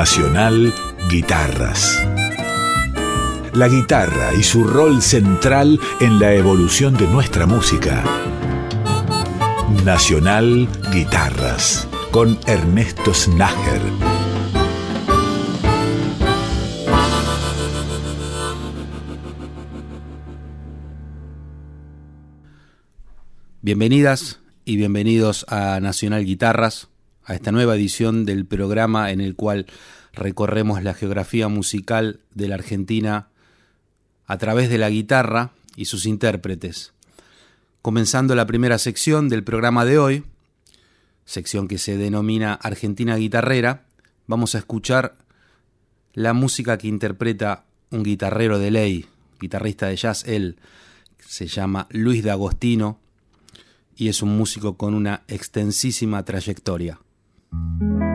Nacional Guitarras. La guitarra y su rol central en la evolución de nuestra música. Nacional Guitarras con Ernesto Snager. Bienvenidas y bienvenidos a Nacional Guitarras, a esta nueva edición del programa en el cual recorremos la geografía musical de la Argentina a través de la guitarra y sus intérpretes. Comenzando la primera sección del programa de hoy, sección que se denomina Argentina Guitarrera, vamos a escuchar la música que interpreta un guitarrero de ley, guitarrista de jazz, él se llama Luis D'Agostino y es un músico con una extensísima trayectoria. Thank you.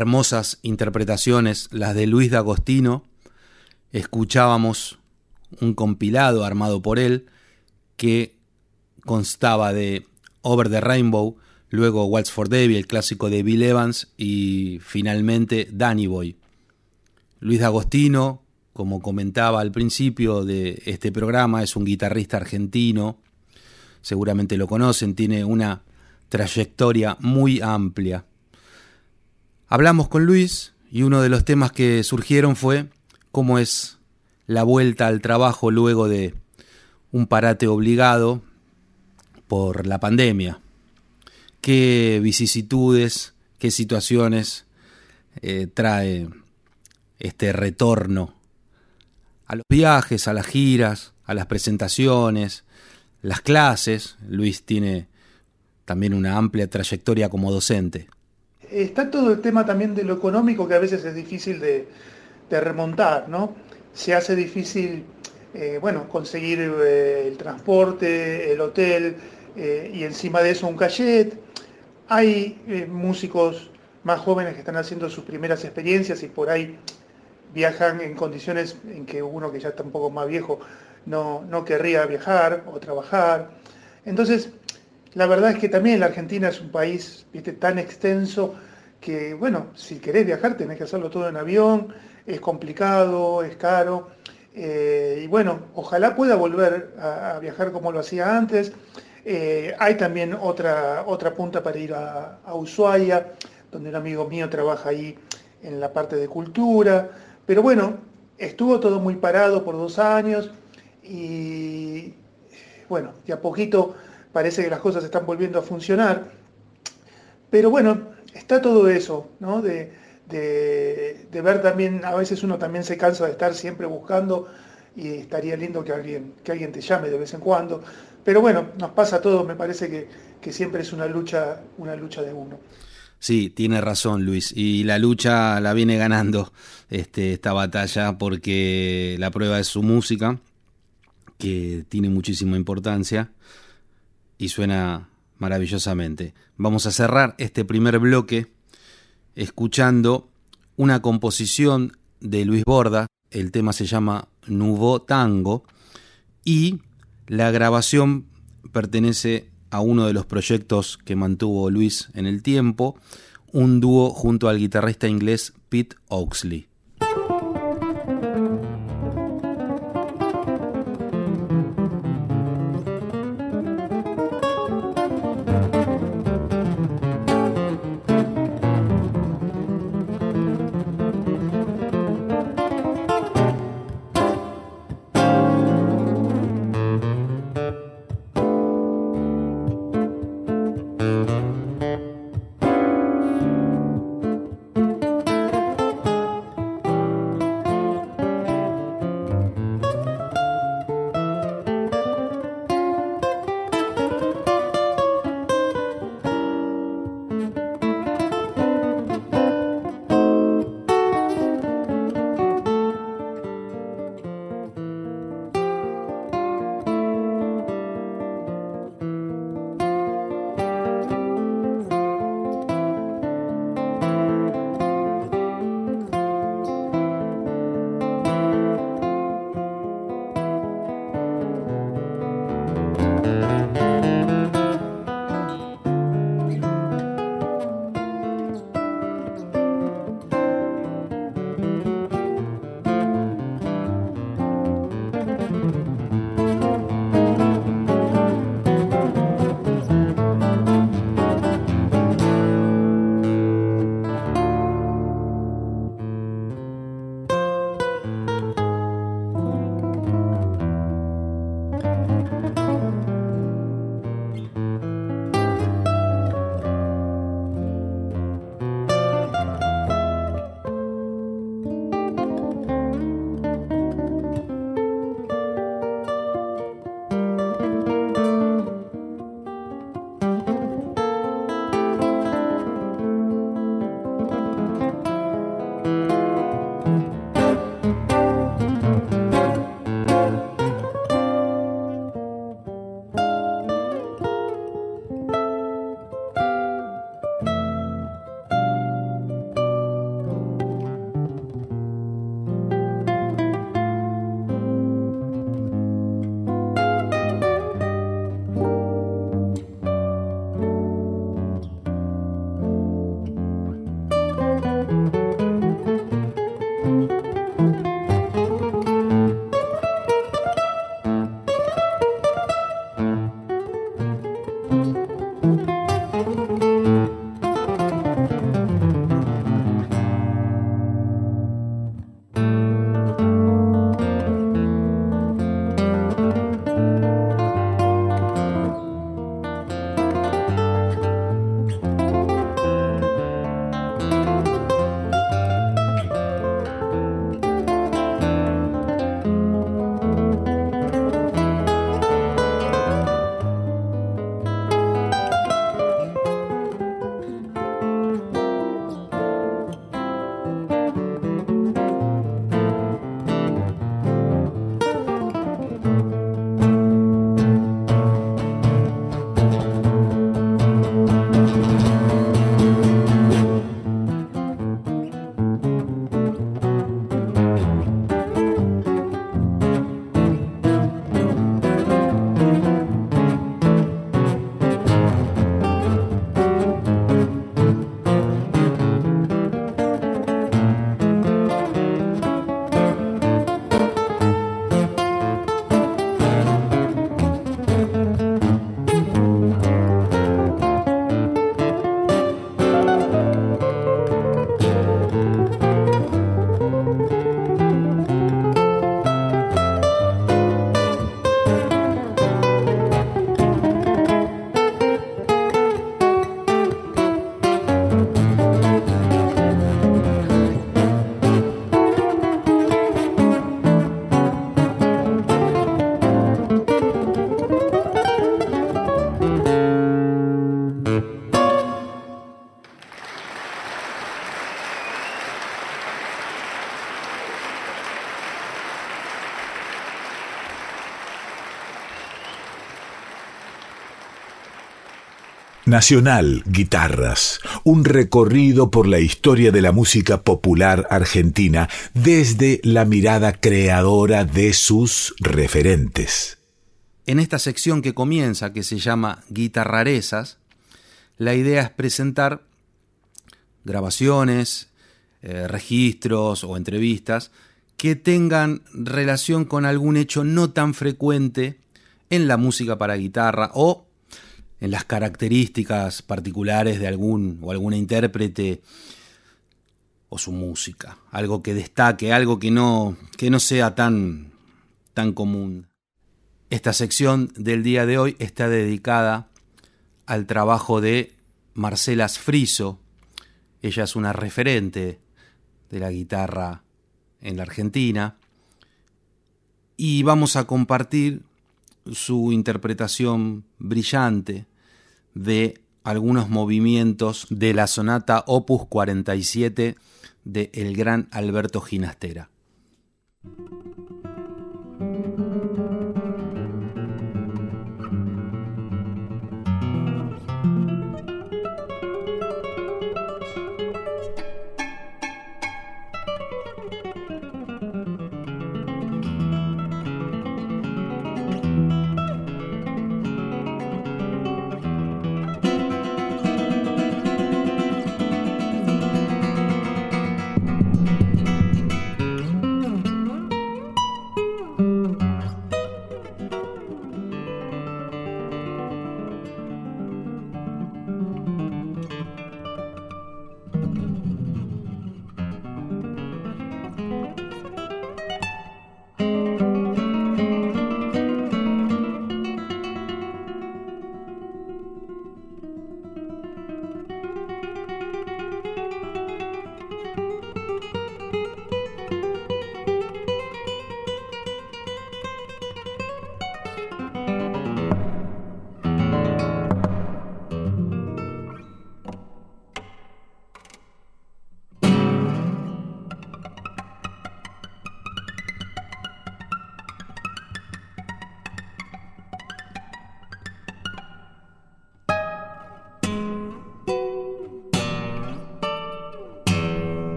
Hermosas interpretaciones, las de Luis D'Agostino, escuchábamos un compilado armado por él que constaba de Over the Rainbow, luego Waltz for Debbie, el clásico de Bill Evans y finalmente Danny Boy. Luis D'Agostino, como comentaba al principio de este programa, es un guitarrista argentino, seguramente lo conocen, tiene una trayectoria muy amplia. Hablamos con Luis y uno de los temas que surgieron fue cómo es la vuelta al trabajo luego de un parate obligado por la pandemia. ¿Qué vicisitudes, qué situaciones eh, trae este retorno a los viajes, a las giras, a las presentaciones, las clases? Luis tiene también una amplia trayectoria como docente. Está todo el tema también de lo económico que a veces es difícil de, remontar, ¿no? Se hace difícil, eh, bueno, conseguir eh, el transporte, el hotel eh, y encima de eso un cachet. Hay músicos más jóvenes que están haciendo sus primeras experiencias y por ahí viajan en condiciones en que uno que ya está un poco más viejo no, no querría viajar o trabajar. Entonces, la verdad es que también la Argentina es un país tan extenso que, bueno, si querés viajar tenés que hacerlo todo en avión, es complicado, es caro. Eh, y bueno, ojalá pueda volver a, viajar como lo hacía antes. Eh, hay también otra, otra punta para ir a, a, Ushuaia, donde un amigo mío trabaja ahí en la parte de cultura. Pero bueno, estuvo todo muy parado por dos años y bueno, de a poquito parece que las cosas están volviendo a funcionar. Pero bueno, está todo eso, ¿no? De, ver también, a veces uno también se cansa de estar siempre buscando y estaría lindo que alguien, que alguien te llame de vez en cuando. Pero bueno, nos pasa todo, me parece que, que siempre es una lucha, una lucha de uno. Sí, tiene razón Luis, y la lucha la viene ganando este, esta batalla porque la prueba es su música, que tiene muchísima importancia y suena maravillosamente. Vamos a cerrar este primer bloque escuchando una composición de Luis Borda, el tema se llama Nubo Tango y la grabación pertenece a uno de los proyectos que mantuvo Luis en el tiempo, un dúo junto al guitarrista inglés Pete Oxley. Nacional Guitarras, un recorrido por la historia de la música popular argentina desde la mirada creadora de sus referentes. En esta sección que comienza, que se llama Guitarrarezas, la idea es presentar grabaciones, eh, registros o entrevistas que tengan relación con algún hecho no tan frecuente en la música para guitarra o en las características particulares de algún o alguna intérprete o su música, algo que destaque, algo que no, que no sea tan, tan común. Esta sección del día de hoy está dedicada al trabajo de Marcela Friso. Ella es una referente de la guitarra en la Argentina. Y vamos a compartir su interpretación brillante de algunos movimientos de la sonata Opus 47 de el gran Alberto Ginastera.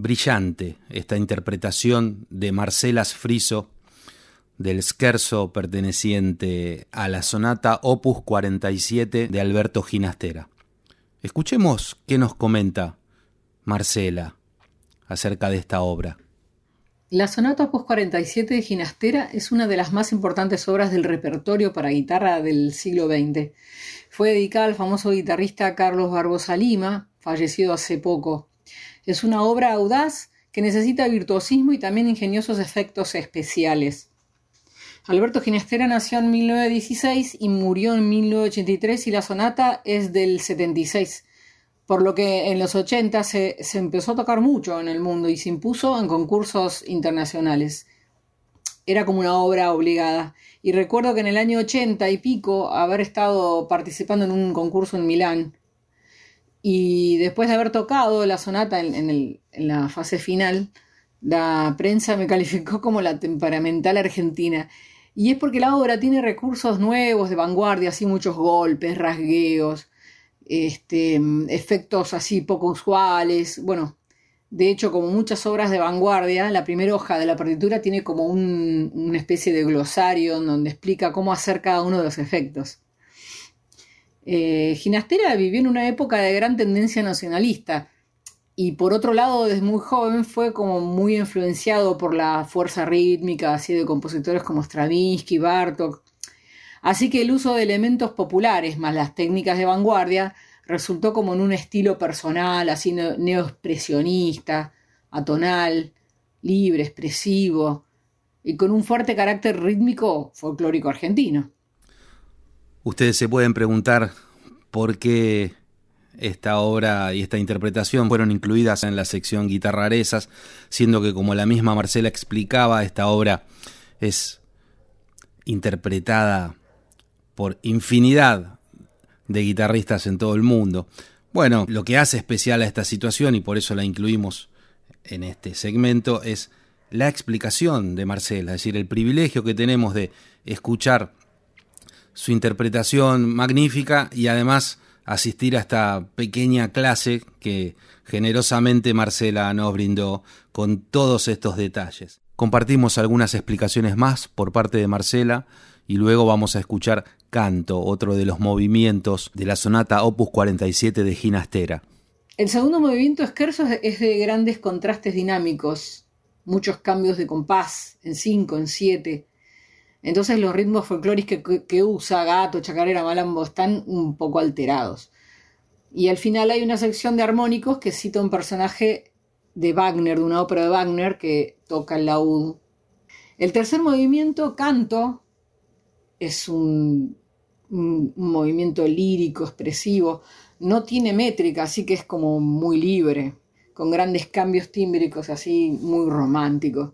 Brillante esta interpretación de Marcelas Friso del scherzo perteneciente a la sonata Opus 47 de Alberto Ginastera. Escuchemos qué nos comenta Marcela acerca de esta obra. La sonata Opus 47 de Ginastera es una de las más importantes obras del repertorio para guitarra del siglo XX. Fue dedicada al famoso guitarrista Carlos Barbosa Lima, fallecido hace poco. Es una obra audaz que necesita virtuosismo y también ingeniosos efectos especiales. Alberto Ginestera nació en 1916 y murió en 1983 y la sonata es del 76, por lo que en los 80 se, se empezó a tocar mucho en el mundo y se impuso en concursos internacionales. Era como una obra obligada. Y recuerdo que en el año 80 y pico haber estado participando en un concurso en Milán y después de haber tocado la sonata en, la fase final, la prensa me calificó como la temperamental argentina. Y es porque la obra tiene recursos nuevos, de vanguardia, así muchos golpes, rasgueos, este, efectos así poco usuales. Bueno, de hecho, como muchas obras de vanguardia, la primera hoja de la partitura tiene como una especie de glosario donde explica cómo hacer cada uno de los efectos. Eh, Ginastera vivió en una época de gran tendencia nacionalista y por otro lado desde muy joven fue como muy influenciado por la fuerza rítmica así de compositores como Stravinsky, Bartok. Así que el uso de elementos populares más las técnicas de vanguardia resultó como en un estilo personal, así neoexpresionista, atonal, libre, expresivo y con un fuerte carácter rítmico folclórico argentino. Ustedes se pueden preguntar por qué esta obra y esta interpretación fueron incluidas en la sección guitarrarezas, siendo que como la misma Marcela explicaba, esta obra es interpretada por infinidad de guitarristas en todo el mundo. Bueno, lo que hace especial a esta situación, y por eso la incluimos en este segmento, es la explicación de Marcela, es decir, el privilegio que tenemos de escuchar su interpretación magnífica y además asistir a esta pequeña clase que generosamente Marcela nos brindó con todos estos detalles. Compartimos algunas explicaciones más por parte de Marcela y luego vamos a escuchar Canto, otro de los movimientos de la sonata Opus 47 de Ginastera. El segundo movimiento esquerzo es de grandes contrastes dinámicos, muchos cambios de compás en 5, en 7, entonces los ritmos folclóricos que, usa Gato, Chacarera, Malambo están un poco alterados. Y al final hay una sección de armónicos que cita un personaje de Wagner, de una ópera de Wagner que toca el laúd. El tercer movimiento, canto, es un, un, movimiento lírico, expresivo. No tiene métrica, así que es como muy libre, con grandes cambios tímbricos así muy románticos.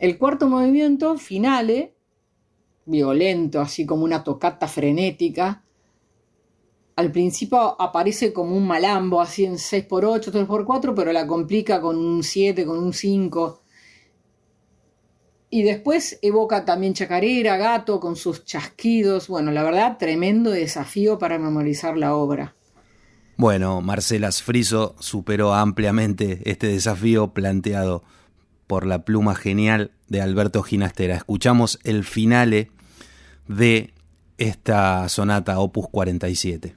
El cuarto movimiento, finale, violento, así como una tocata frenética. Al principio aparece como un malambo, así en 6x8, 3x4, pero la complica con un 7, con un 5. Y después evoca también chacarera, gato, con sus chasquidos. Bueno, la verdad, tremendo desafío para memorizar la obra. Bueno, Marcela Sfriso superó ampliamente este desafío planteado por la pluma genial de Alberto Ginastera. Escuchamos el finale de esta sonata Opus 47.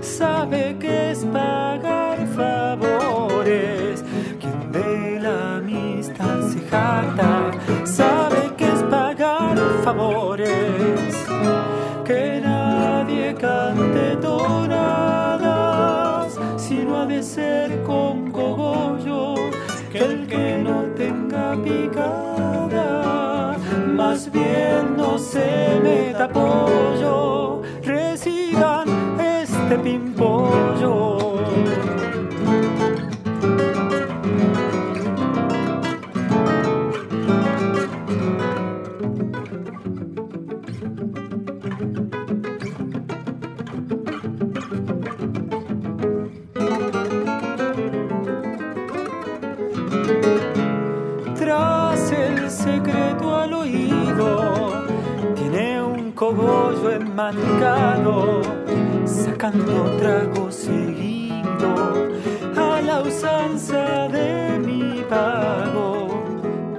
sabe que es pagar favores. Quien de la amistad se jacta, sabe que es pagar favores. Que nadie cante donadas, sino ha de ser con cogollo, que el que no tenga picada, más bien no se meta pollo de pimpollo. Tras el secreto al oído, tiene un cogollo enmancado sacando trago seguido a la usanza de mi pago.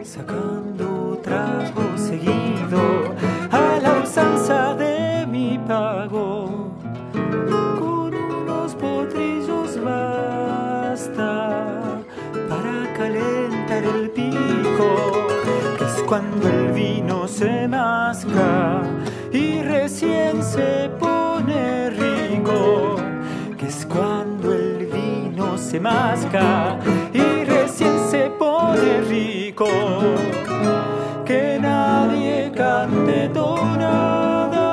Sacando trago seguido a la usanza de mi pago. Con unos potrillos basta para calentar el pico, que es cuando el vino se masca y recién se pone que es cuando el vino se masca y recién se pone rico, que nadie cante tonada,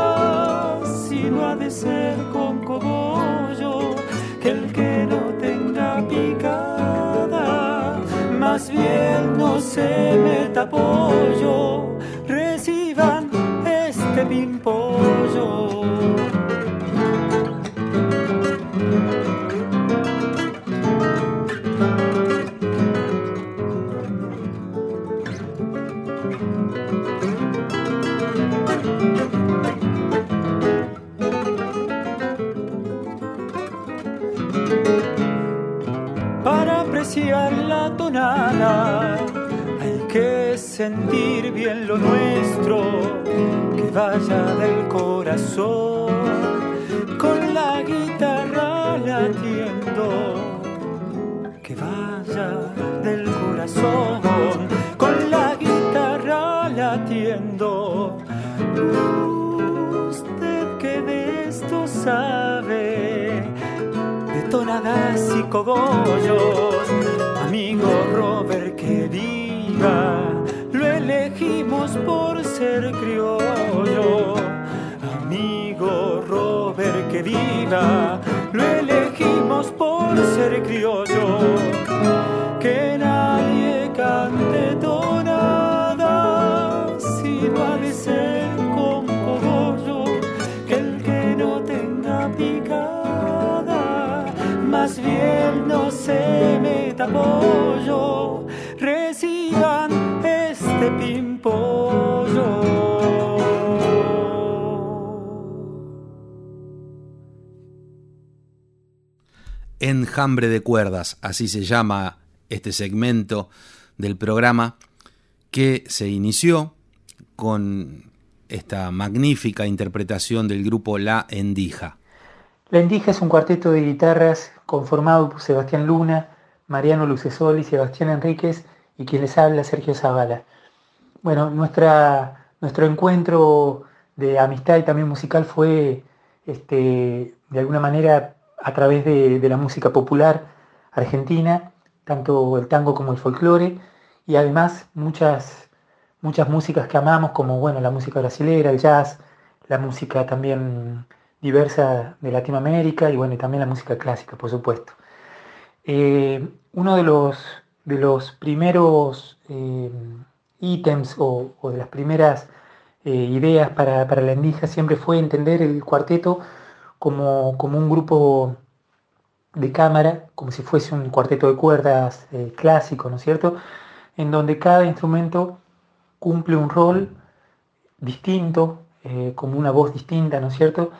si no ha de ser con cogollo, que el que no tenga picada, más bien no se meta pollo, la tonada. Hay que sentir bien lo nuestro, que vaya del corazón. Con la guitarra latiendo, que vaya del corazón y cogollos. Amigo Robert que viva, lo elegimos por ser criollo. Amigo Robert que viva, lo elegimos por ser criollo. Que más bien no se reciban este pimpollo. Enjambre de cuerdas, así se llama este segmento del programa que se inició con esta magnífica interpretación del grupo La Endija. La Endija es un cuarteto de guitarras conformado por Sebastián Luna, Mariano Lucesoli, Sebastián Enríquez y quien les habla, Sergio Zavala. Bueno, nuestra, nuestro encuentro de amistad y también musical fue este, de alguna manera a través de, la música popular argentina, tanto el tango como el folclore, y además muchas, muchas músicas que amamos, como bueno, la música brasilera, el jazz, la música también diversa de Latinoamérica y bueno, y también la música clásica, por supuesto. Eh, uno de los, de los primeros eh, ítems o, de las primeras eh, ideas para, para, la Endija siempre fue entender el cuarteto como, como, un grupo de cámara, como si fuese un cuarteto de cuerdas clásico, ¿no es cierto? En donde cada instrumento cumple un rol distinto, como una voz distinta, ¿no es cierto?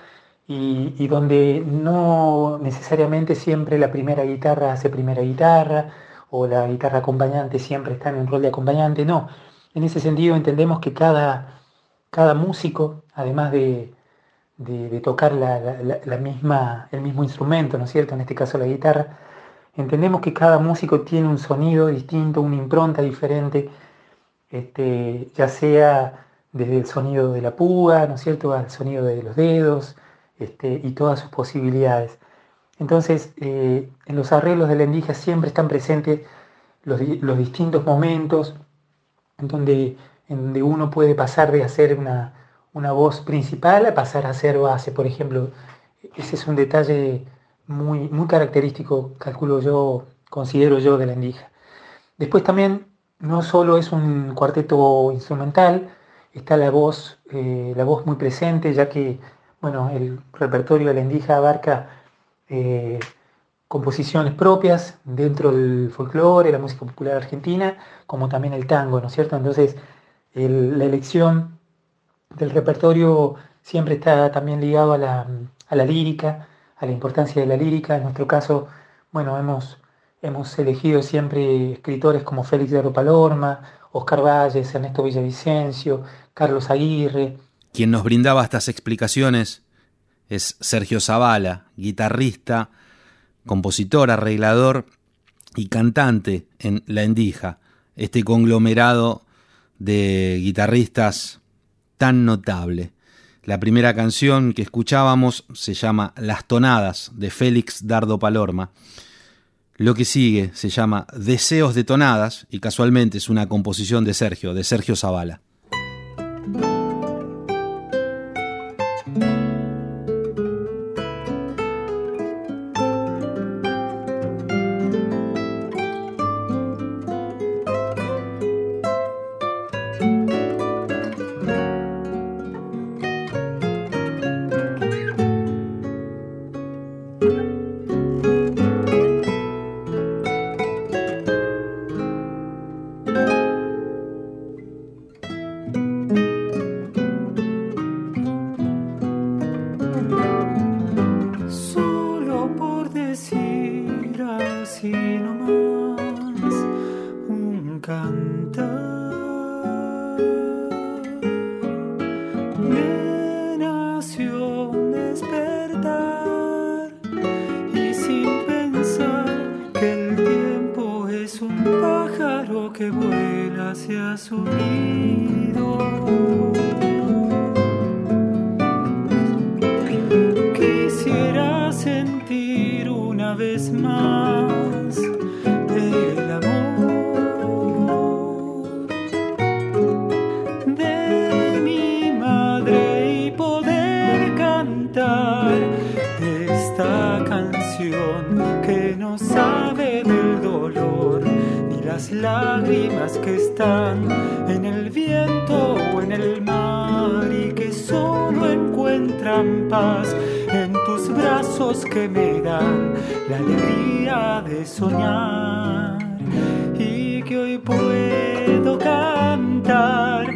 Y, donde no necesariamente siempre la primera guitarra hace primera guitarra o la guitarra acompañante siempre está en el rol de acompañante, no. En ese sentido entendemos que cada, cada músico, además de, de, tocar la, la, misma, el mismo instrumento, ¿no es cierto? En este caso la guitarra, entendemos que cada músico tiene un sonido distinto, una impronta diferente, este, ya sea desde el sonido de la púa, ¿no es cierto?, al sonido de los dedos, este, y todas sus posibilidades. Entonces, eh, en los arreglos de la endija siempre están presentes los, distintos momentos en donde, en donde, uno puede pasar de hacer una, una, voz principal a pasar a hacer base, por ejemplo. Ese es un detalle muy, muy característico, calculo yo, considero yo, de la endija. Después también, no solo es un cuarteto instrumental, está la voz, eh, la voz muy presente, ya que bueno, el repertorio de la Endija abarca eh, composiciones propias dentro del folclore, la música popular argentina, como también el tango, ¿no es cierto? Entonces, la elección del repertorio siempre está también ligado a la, a la lírica, a la importancia de la lírica. En nuestro caso, bueno, hemos, hemos elegido siempre escritores como Félix de Palorma, Oscar Valles, Ernesto Villavicencio, Carlos Aguirre. Quien nos brindaba estas explicaciones es Sergio Zavala, guitarrista, compositor, arreglador y cantante en La Endija, este conglomerado de guitarristas tan notable. La primera canción que escuchábamos se llama Las Tonadas de Félix Dardo Palorma. Lo que sigue se llama Deseos de Tonadas y casualmente es una composición de Sergio, de Sergio Zavala. esta canción que no sabe del dolor ni las lágrimas que están en el viento o en el mar y que solo encuentran paz en tus brazos que me dan la alegría de soñar y que hoy puedo cantar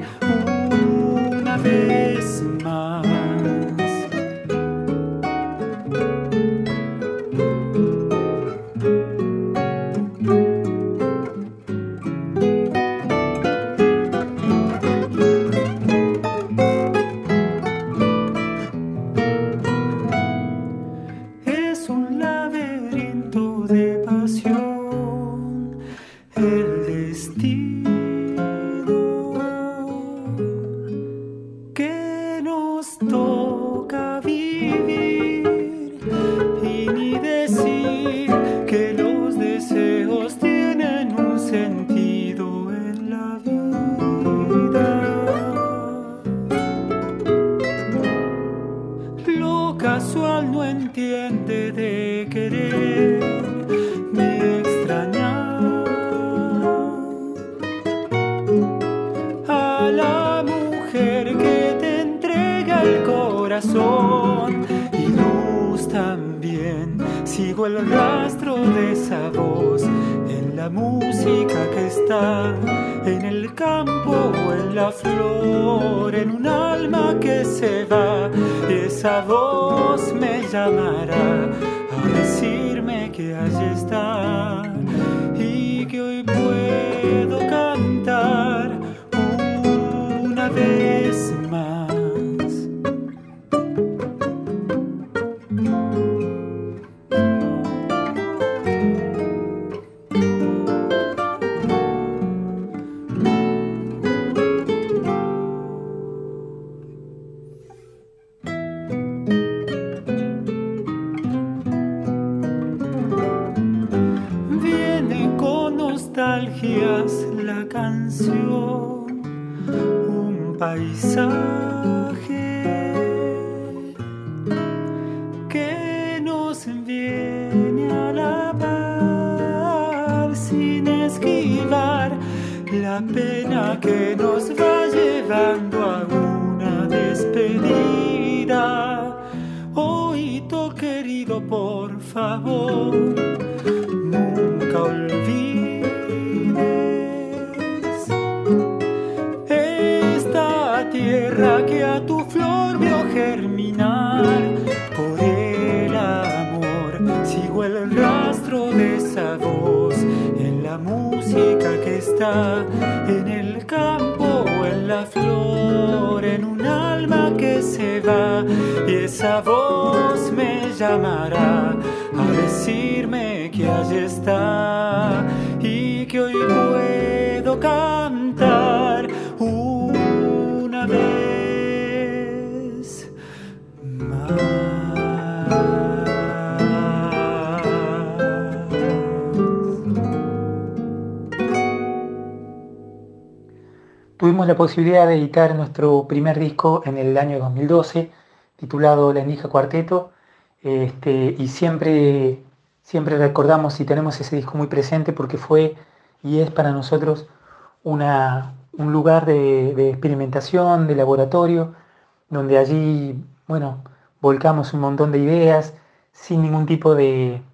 querida, oído querido. Tuvimos la posibilidad de editar nuestro primer disco en el año 2012, titulado La Indija Cuarteto, este, y siempre, siempre recordamos y tenemos ese disco muy presente porque fue y es para nosotros una, un lugar de, experimentación, de laboratorio, donde allí, bueno, volcamos un montón de ideas sin ningún tipo de,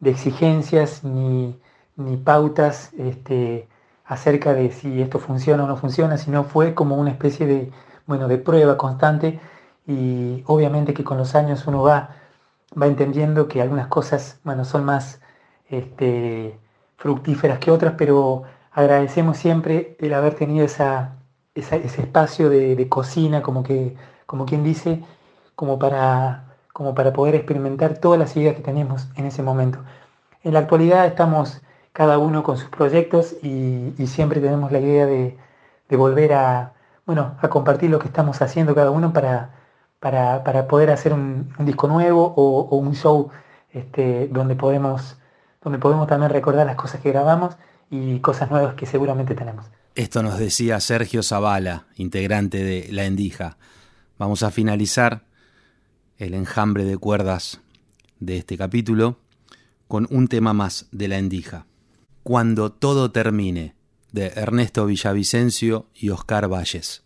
de exigencias ni, ni pautas este, acerca de si esto funciona o no funciona, sino fue como una especie de, bueno, de prueba constante y obviamente que con los años uno va, va entendiendo que algunas cosas, bueno, son más este, fructíferas que otras, pero agradecemos siempre el haber tenido esa, ese espacio de, de cocina, como, que, como quien dice, como para, como para poder experimentar todas las ideas que teníamos en ese momento. En la actualidad estamos cada uno con sus proyectos y, siempre tenemos la idea de, volver a, bueno, a compartir lo que estamos haciendo cada uno para, para, para poder hacer un, disco nuevo o, o un show este, donde, podemos, donde podemos también recordar las cosas que grabamos y cosas nuevas que seguramente tenemos. Esto nos decía Sergio Zavala, integrante de La Endija. Vamos a finalizar el enjambre de cuerdas de este capítulo con un tema más de La Endija. Cuando todo termine, de Ernesto Villavicencio y Oscar Valles.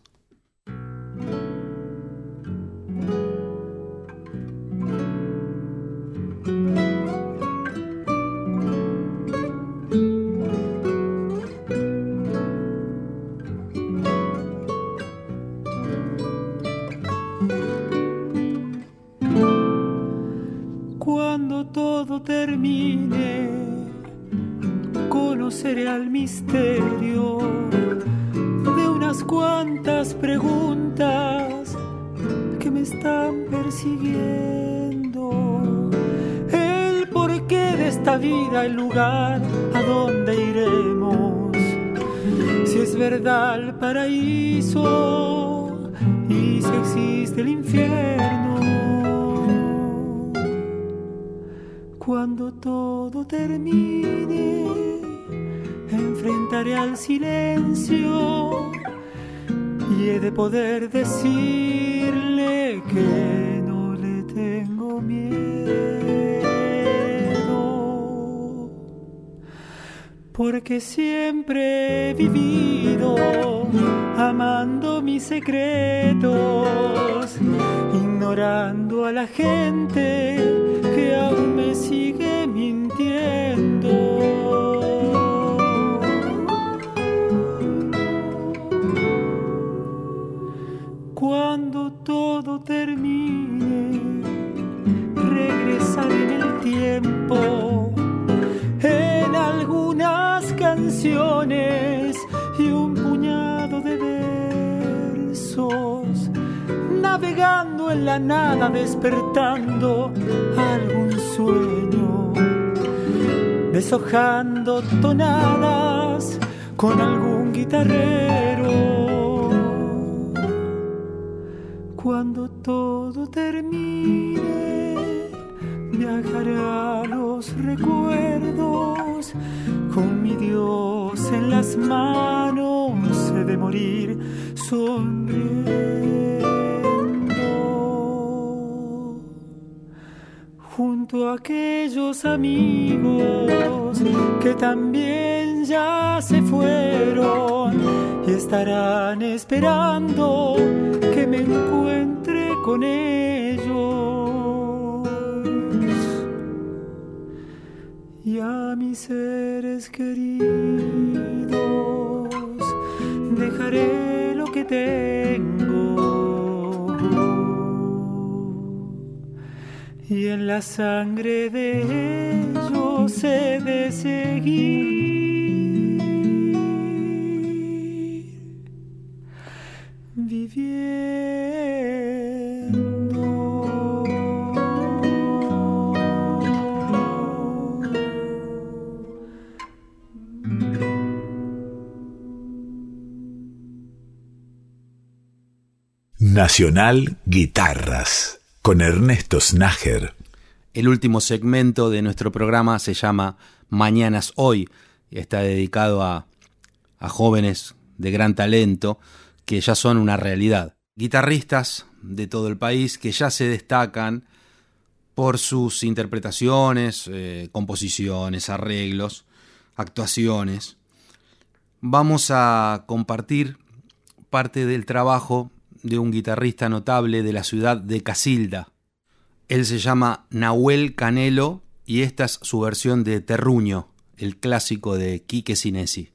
Con algún guitarrero. Cuando todo termine, viajaré a los recuerdos con mi Dios en las manos, he de morir sonriendo. Junto a aquellos amigos que también ya se fueron y estarán esperando que me encuentre con ellos. y a mis seres queridos dejaré lo que tengo y en la sangre de ellos he de seguir Nacional Guitarras con Ernesto Snager. El último segmento de nuestro programa se llama Mañanas Hoy y está dedicado a, a jóvenes de gran talento que ya son una realidad. Guitarristas de todo el país que ya se destacan por sus interpretaciones, eh, composiciones, arreglos, actuaciones. Vamos a compartir parte del trabajo de un guitarrista notable de la ciudad de Casilda. Él se llama Nahuel Canelo y esta es su versión de Terruño, el clásico de Quique Sinesi.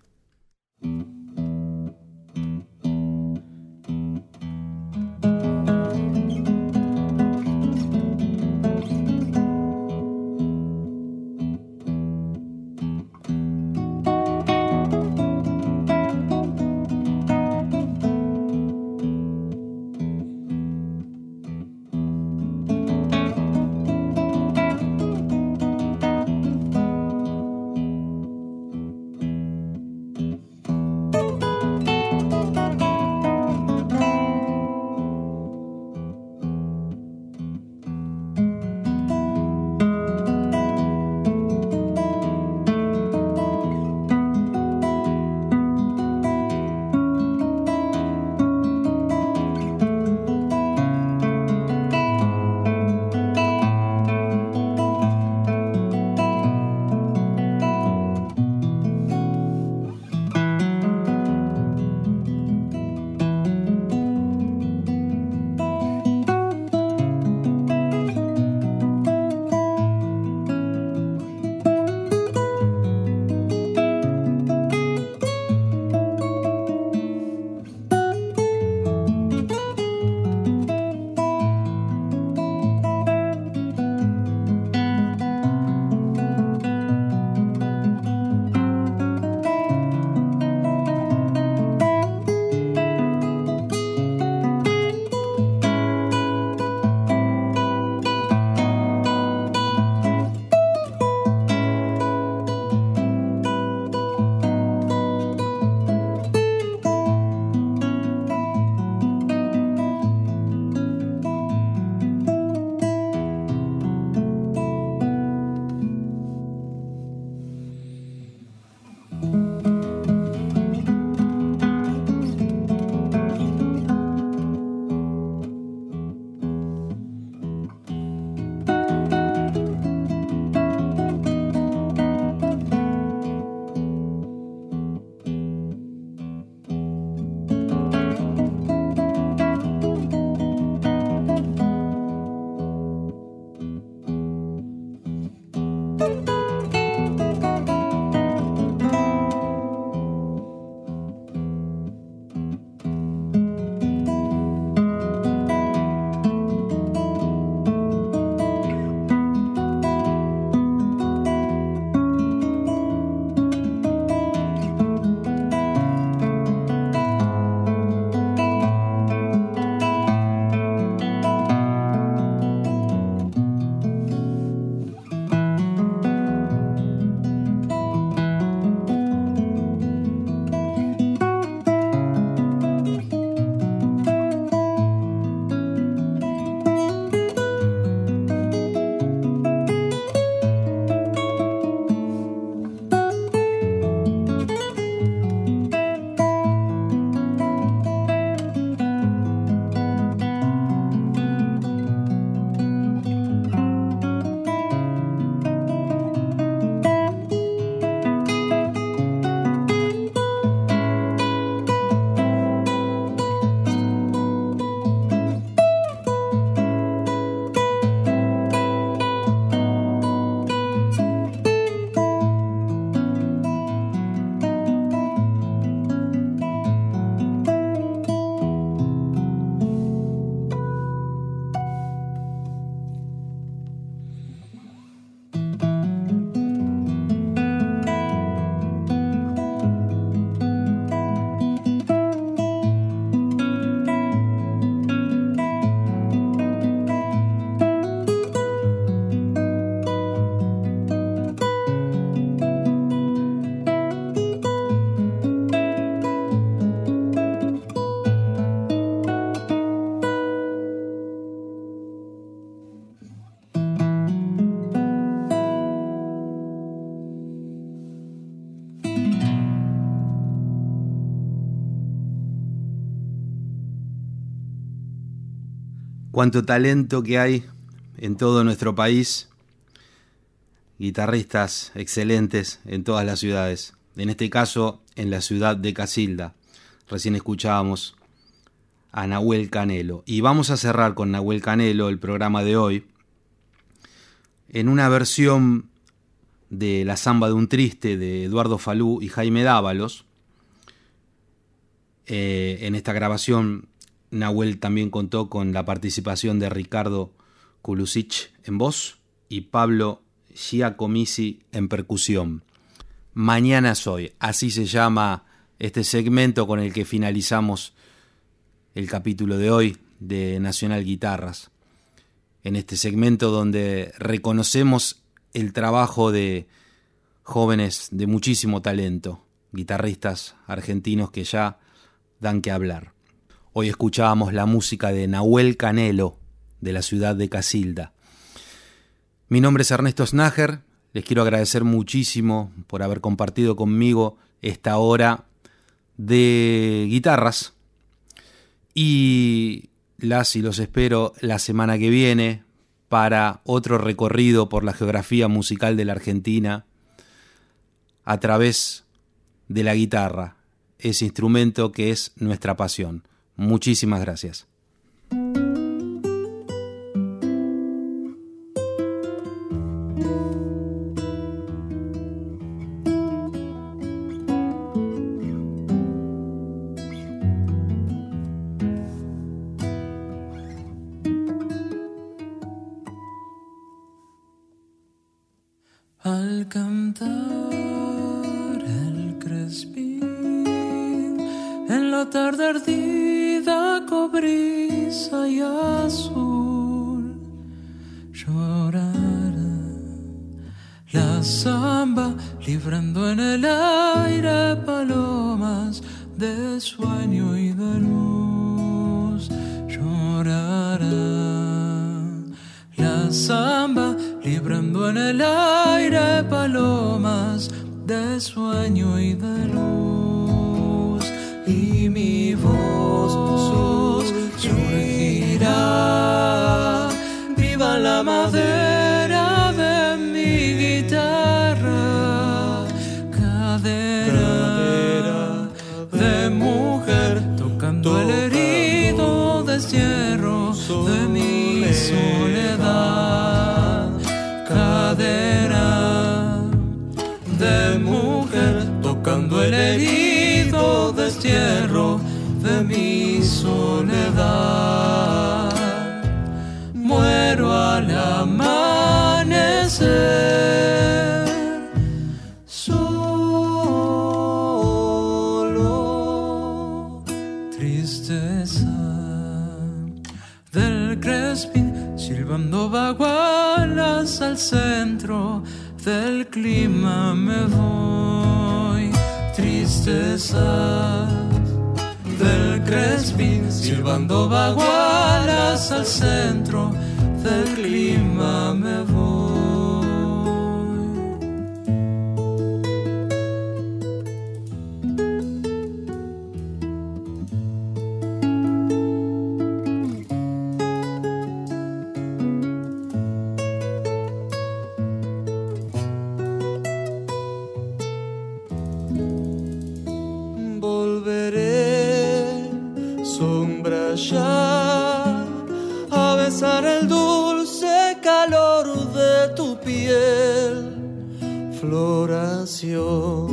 Cuánto talento que hay en todo nuestro país, guitarristas excelentes en todas las ciudades, en este caso en la ciudad de Casilda. Recién escuchábamos a Nahuel Canelo. Y vamos a cerrar con Nahuel Canelo el programa de hoy en una versión de La Zamba de un Triste de Eduardo Falú y Jaime Dávalos. Eh, en esta grabación Nahuel también contó con la participación de Ricardo Kulusich en voz y Pablo Giacomisi en percusión. Mañana soy, así se llama este segmento con el que finalizamos el capítulo de hoy de Nacional Guitarras. En este segmento donde reconocemos el trabajo de jóvenes de muchísimo talento, guitarristas argentinos que ya dan que hablar. Hoy escuchábamos la música de Nahuel Canelo, de la ciudad de Casilda. Mi nombre es Ernesto Snager, les quiero agradecer muchísimo por haber compartido conmigo esta hora de guitarras y las y los espero la semana que viene para otro recorrido por la geografía musical de la Argentina a través de la guitarra, ese instrumento que es nuestra pasión. Muchísimas gracias. En el aire palomas de sueño y de luz y mi voz surgirá. Viva la madera el herido destierro de mi soledad. Muero al amanecer. Solo tristeza del crespín silbando vagualas al centro del clima me voy tristeza del crespín, silbando vaguaras al centro del clima me Floración,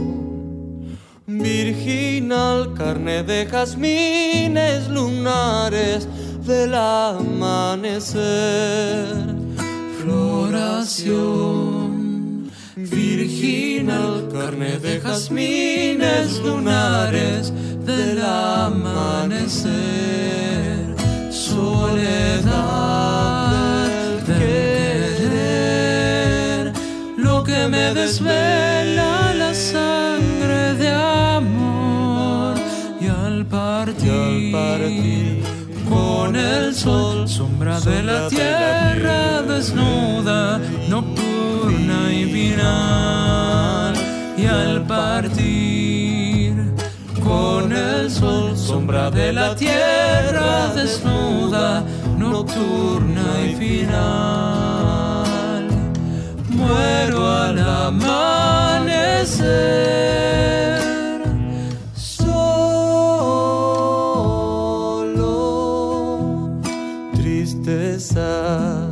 virginal carne de jazmines lunares del amanecer. Floración, virginal carne de jazmines lunares del amanecer. Soledad que me desvela la sangre de amor y al partir, con el sol, sombra de la tierra desnuda, nocturna y final, y al partir con el sol, sombra de la tierra desnuda, nocturna nocturna y final. Muero al amanecer. Solo tristezas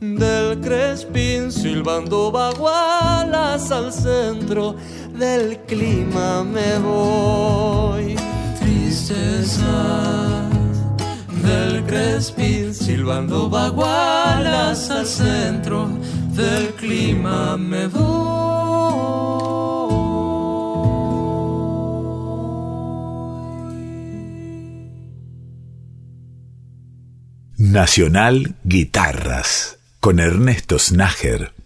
del crespín silbando bagualas al centro del clima me voy. Tristezas del Crespín, silbando bagualas al centro clima. Nacional Guitarras con Ernesto Snager.